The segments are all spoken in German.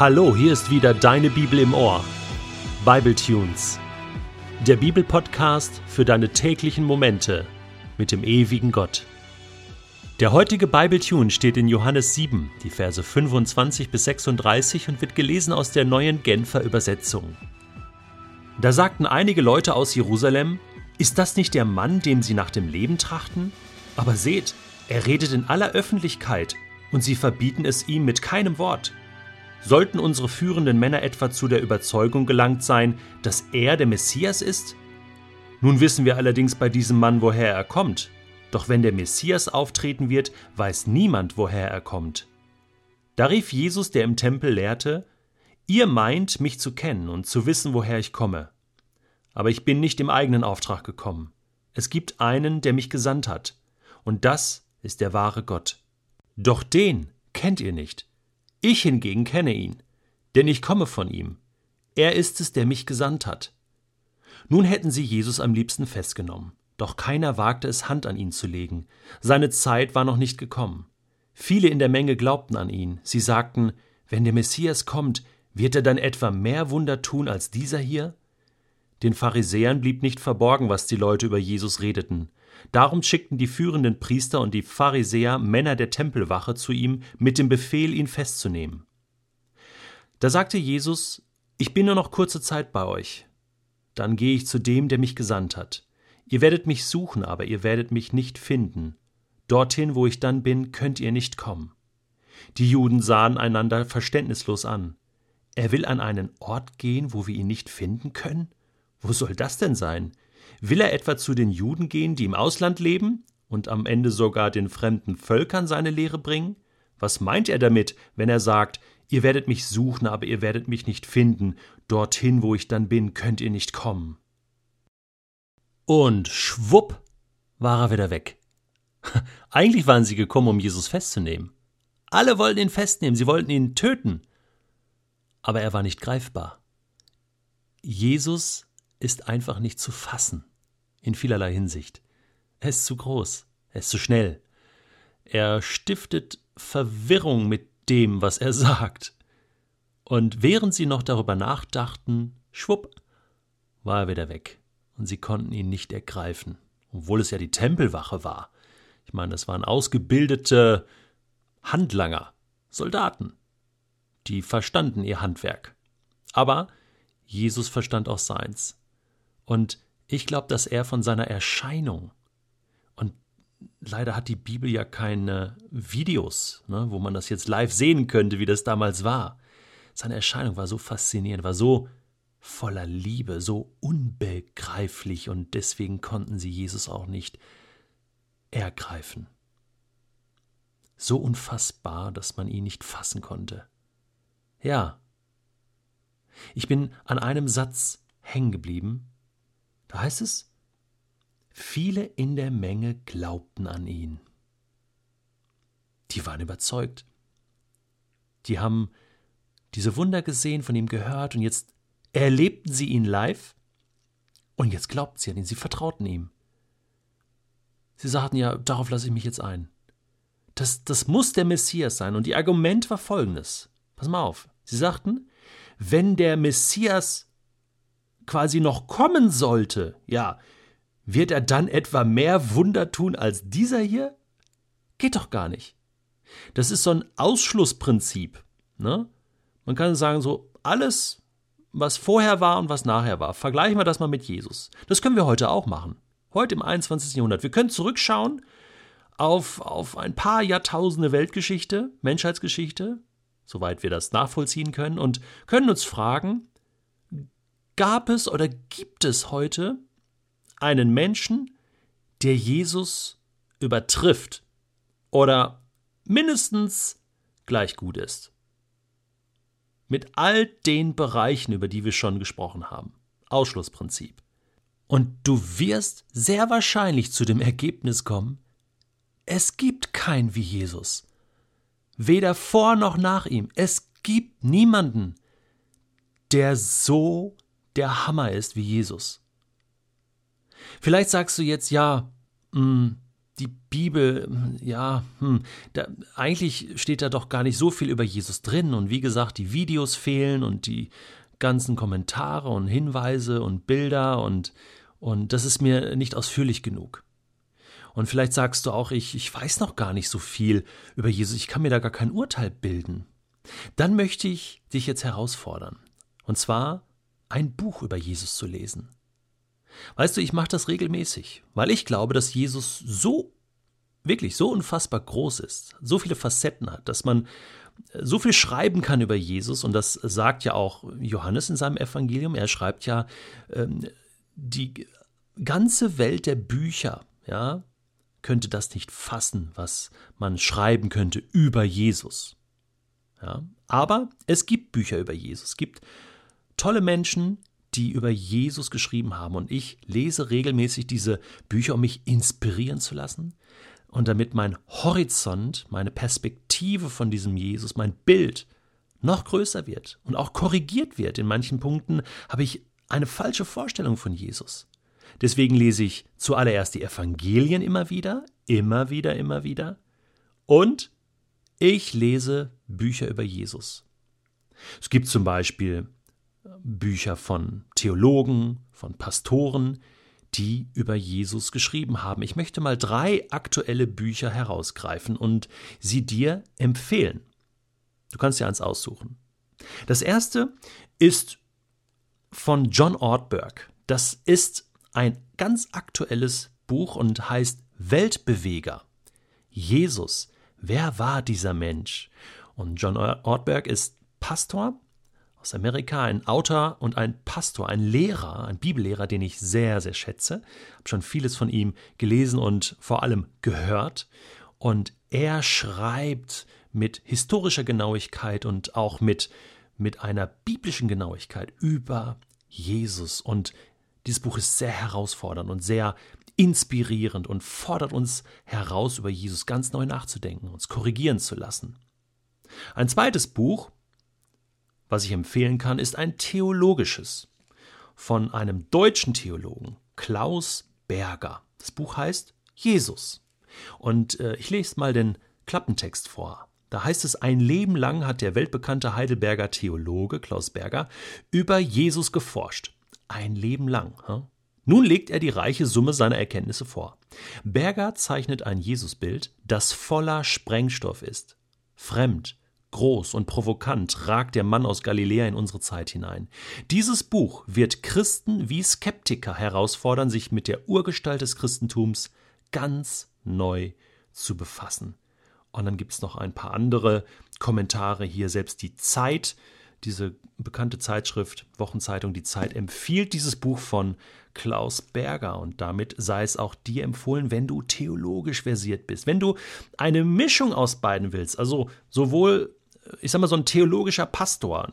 Hallo, hier ist wieder deine Bibel im Ohr. Bible Tunes. Der Bibelpodcast für deine täglichen Momente mit dem ewigen Gott. Der heutige Bible Tune steht in Johannes 7, die Verse 25 bis 36 und wird gelesen aus der neuen Genfer Übersetzung. Da sagten einige Leute aus Jerusalem: Ist das nicht der Mann, dem sie nach dem Leben trachten? Aber seht, er redet in aller Öffentlichkeit und sie verbieten es ihm mit keinem Wort. Sollten unsere führenden Männer etwa zu der Überzeugung gelangt sein, dass er der Messias ist? Nun wissen wir allerdings bei diesem Mann, woher er kommt. Doch wenn der Messias auftreten wird, weiß niemand, woher er kommt. Da rief Jesus, der im Tempel lehrte, Ihr meint, mich zu kennen und zu wissen, woher ich komme. Aber ich bin nicht im eigenen Auftrag gekommen. Es gibt einen, der mich gesandt hat, und das ist der wahre Gott. Doch den kennt ihr nicht. Ich hingegen kenne ihn, denn ich komme von ihm. Er ist es, der mich gesandt hat. Nun hätten sie Jesus am liebsten festgenommen, doch keiner wagte es, Hand an ihn zu legen. Seine Zeit war noch nicht gekommen. Viele in der Menge glaubten an ihn. Sie sagten, wenn der Messias kommt, wird er dann etwa mehr Wunder tun als dieser hier? Den Pharisäern blieb nicht verborgen, was die Leute über Jesus redeten. Darum schickten die führenden Priester und die Pharisäer Männer der Tempelwache zu ihm mit dem Befehl, ihn festzunehmen. Da sagte Jesus, Ich bin nur noch kurze Zeit bei euch. Dann gehe ich zu dem, der mich gesandt hat. Ihr werdet mich suchen, aber ihr werdet mich nicht finden. Dorthin, wo ich dann bin, könnt ihr nicht kommen. Die Juden sahen einander verständnislos an. Er will an einen Ort gehen, wo wir ihn nicht finden können? Wo soll das denn sein? Will er etwa zu den Juden gehen, die im Ausland leben und am Ende sogar den fremden Völkern seine Lehre bringen? Was meint er damit, wenn er sagt, ihr werdet mich suchen, aber ihr werdet mich nicht finden, dorthin, wo ich dann bin, könnt ihr nicht kommen? Und schwupp war er wieder weg. Eigentlich waren sie gekommen, um Jesus festzunehmen. Alle wollten ihn festnehmen, sie wollten ihn töten. Aber er war nicht greifbar. Jesus ist einfach nicht zu fassen, in vielerlei Hinsicht. Er ist zu groß, er ist zu schnell. Er stiftet Verwirrung mit dem, was er sagt. Und während sie noch darüber nachdachten, schwupp, war er wieder weg, und sie konnten ihn nicht ergreifen, obwohl es ja die Tempelwache war. Ich meine, das waren ausgebildete Handlanger, Soldaten, die verstanden ihr Handwerk. Aber Jesus verstand auch seins. Und ich glaube, dass er von seiner Erscheinung, und leider hat die Bibel ja keine Videos, ne, wo man das jetzt live sehen könnte, wie das damals war. Seine Erscheinung war so faszinierend, war so voller Liebe, so unbegreiflich und deswegen konnten sie Jesus auch nicht ergreifen. So unfassbar, dass man ihn nicht fassen konnte. Ja, ich bin an einem Satz hängen geblieben, da heißt es, viele in der Menge glaubten an ihn. Die waren überzeugt. Die haben diese Wunder gesehen, von ihm gehört und jetzt erlebten sie ihn live und jetzt glaubten sie an ihn, sie vertrauten ihm. Sie sagten ja, darauf lasse ich mich jetzt ein. Das, das muss der Messias sein. Und ihr Argument war folgendes. Pass mal auf. Sie sagten, wenn der Messias quasi noch kommen sollte, ja, wird er dann etwa mehr Wunder tun als dieser hier? Geht doch gar nicht. Das ist so ein Ausschlussprinzip. Ne? Man kann sagen, so alles, was vorher war und was nachher war, vergleichen wir das mal mit Jesus. Das können wir heute auch machen. Heute im 21. Jahrhundert. Wir können zurückschauen auf, auf ein paar Jahrtausende Weltgeschichte, Menschheitsgeschichte, soweit wir das nachvollziehen können, und können uns fragen, Gab es oder gibt es heute einen Menschen, der Jesus übertrifft oder mindestens gleich gut ist? Mit all den Bereichen, über die wir schon gesprochen haben. Ausschlussprinzip. Und du wirst sehr wahrscheinlich zu dem Ergebnis kommen, es gibt keinen wie Jesus. Weder vor noch nach ihm. Es gibt niemanden, der so der Hammer ist wie Jesus. Vielleicht sagst du jetzt, ja, mh, hm, die Bibel, ja, hm, eigentlich steht da doch gar nicht so viel über Jesus drin. Und wie gesagt, die Videos fehlen und die ganzen Kommentare und Hinweise und Bilder und, und das ist mir nicht ausführlich genug. Und vielleicht sagst du auch, ich, ich weiß noch gar nicht so viel über Jesus, ich kann mir da gar kein Urteil bilden. Dann möchte ich dich jetzt herausfordern. Und zwar ein Buch über Jesus zu lesen. Weißt du, ich mache das regelmäßig, weil ich glaube, dass Jesus so, wirklich so unfassbar groß ist, so viele Facetten hat, dass man so viel schreiben kann über Jesus. Und das sagt ja auch Johannes in seinem Evangelium. Er schreibt ja, ähm, die ganze Welt der Bücher, ja, könnte das nicht fassen, was man schreiben könnte über Jesus. Ja, aber es gibt Bücher über Jesus. Es gibt tolle Menschen, die über Jesus geschrieben haben. Und ich lese regelmäßig diese Bücher, um mich inspirieren zu lassen. Und damit mein Horizont, meine Perspektive von diesem Jesus, mein Bild noch größer wird und auch korrigiert wird. In manchen Punkten habe ich eine falsche Vorstellung von Jesus. Deswegen lese ich zuallererst die Evangelien immer wieder, immer wieder, immer wieder. Und ich lese Bücher über Jesus. Es gibt zum Beispiel Bücher von Theologen, von Pastoren, die über Jesus geschrieben haben. Ich möchte mal drei aktuelle Bücher herausgreifen und sie dir empfehlen. Du kannst dir eins aussuchen. Das erste ist von John Ortberg. Das ist ein ganz aktuelles Buch und heißt Weltbeweger. Jesus. Wer war dieser Mensch? Und John Ortberg ist Pastor aus Amerika, ein Autor und ein Pastor, ein Lehrer, ein Bibellehrer, den ich sehr, sehr schätze. Habe schon vieles von ihm gelesen und vor allem gehört. Und er schreibt mit historischer Genauigkeit und auch mit, mit einer biblischen Genauigkeit über Jesus. Und dieses Buch ist sehr herausfordernd und sehr inspirierend und fordert uns heraus, über Jesus ganz neu nachzudenken, uns korrigieren zu lassen. Ein zweites Buch, was ich empfehlen kann, ist ein theologisches von einem deutschen Theologen, Klaus Berger. Das Buch heißt Jesus. Und äh, ich lese mal den Klappentext vor. Da heißt es, ein Leben lang hat der weltbekannte Heidelberger Theologe Klaus Berger über Jesus geforscht. Ein Leben lang. Hm? Nun legt er die reiche Summe seiner Erkenntnisse vor. Berger zeichnet ein Jesusbild, das voller Sprengstoff ist. Fremd, Groß und provokant ragt der Mann aus Galiläa in unsere Zeit hinein. Dieses Buch wird Christen wie Skeptiker herausfordern, sich mit der Urgestalt des Christentums ganz neu zu befassen. Und dann gibt es noch ein paar andere Kommentare hier. Selbst die Zeit, diese bekannte Zeitschrift, Wochenzeitung Die Zeit, empfiehlt dieses Buch von Klaus Berger. Und damit sei es auch dir empfohlen, wenn du theologisch versiert bist. Wenn du eine Mischung aus beiden willst, also sowohl ich sag mal, so ein theologischer Pastor,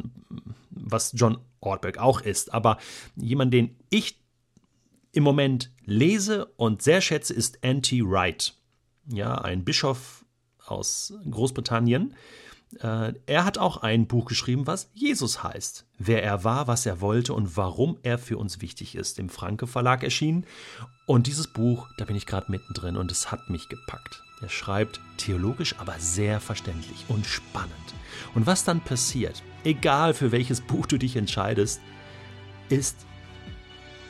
was John Ortberg auch ist, aber jemand, den ich im Moment lese und sehr schätze, ist Anti Wright. Ja, ein Bischof aus Großbritannien. Äh, er hat auch ein Buch geschrieben, was Jesus heißt. Wer er war, was er wollte und warum er für uns wichtig ist. Im Franke Verlag erschienen. Und dieses Buch, da bin ich gerade mittendrin und es hat mich gepackt. Er schreibt theologisch, aber sehr verständlich und spannend. Und was dann passiert, egal für welches Buch du dich entscheidest, ist,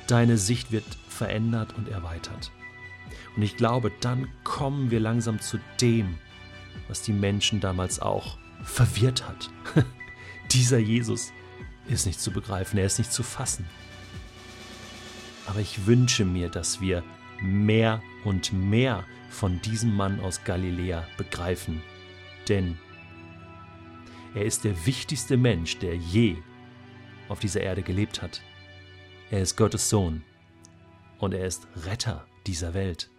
deine Sicht wird verändert und erweitert. Und ich glaube, dann kommen wir langsam zu dem, was die Menschen damals auch verwirrt hat. Dieser Jesus ist nicht zu begreifen, er ist nicht zu fassen. Aber ich wünsche mir, dass wir mehr und mehr von diesem Mann aus Galiläa begreifen. Denn er ist der wichtigste Mensch, der je auf dieser Erde gelebt hat. Er ist Gottes Sohn und er ist Retter dieser Welt.